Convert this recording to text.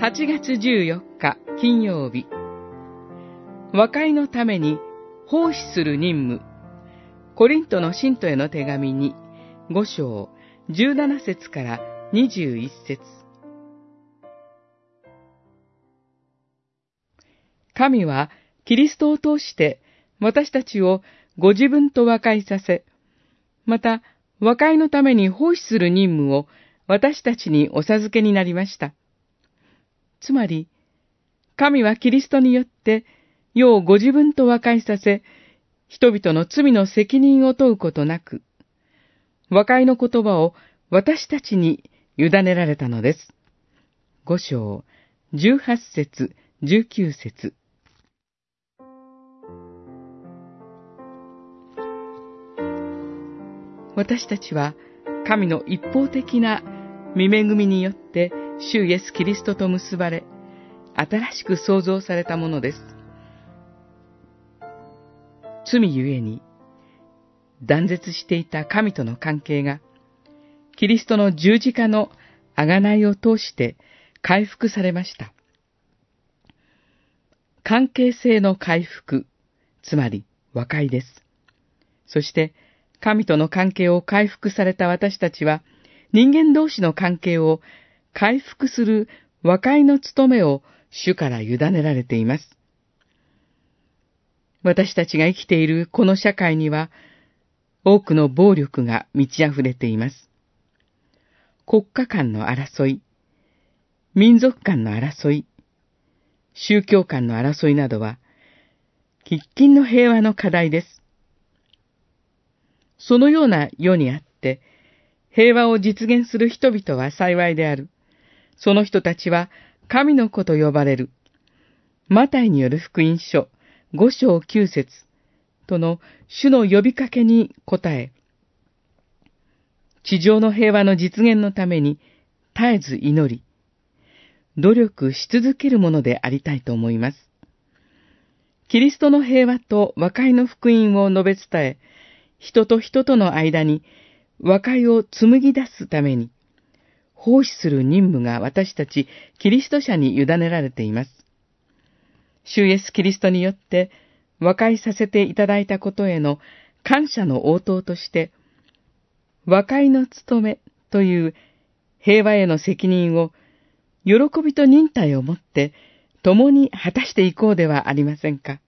8月14日金曜日。和解のために奉仕する任務。コリントの信徒への手紙に5章17節から21節。神はキリストを通して私たちをご自分と和解させ、また和解のために奉仕する任務を私たちにお授けになりました。つまり、神はキリストによって世をご自分と和解させ、人々の罪の責任を問うことなく、和解の言葉を私たちに委ねられたのです。五章、十八節、十九節。私たちは神の一方的な見恵みによって主イエス・キリストと結ばれ、新しく創造されたものです。罪ゆえに断絶していた神との関係が、キリストの十字架の贖いを通して回復されました。関係性の回復、つまり和解です。そして、神との関係を回復された私たちは、人間同士の関係を回復する和解の務めを主から委ねられています。私たちが生きているこの社会には、多くの暴力が満ち溢れています。国家間の争い、民族間の争い、宗教間の争いなどは、喫緊の平和の課題です。そのような世にあって、平和を実現する人々は幸いである。その人たちは神の子と呼ばれる。マタイによる福音書五章九節との主の呼びかけに応え、地上の平和の実現のために絶えず祈り、努力し続けるものでありたいと思います。キリストの平和と和解の福音を述べ伝え、人と人との間に和解を紡ぎ出すために、奉仕する任務が私たちキリスト者に委ねられています。主イエスキリストによって和解させていただいたことへの感謝の応答として、和解の務めという平和への責任を喜びと忍耐をもって共に果たしていこうではありませんか。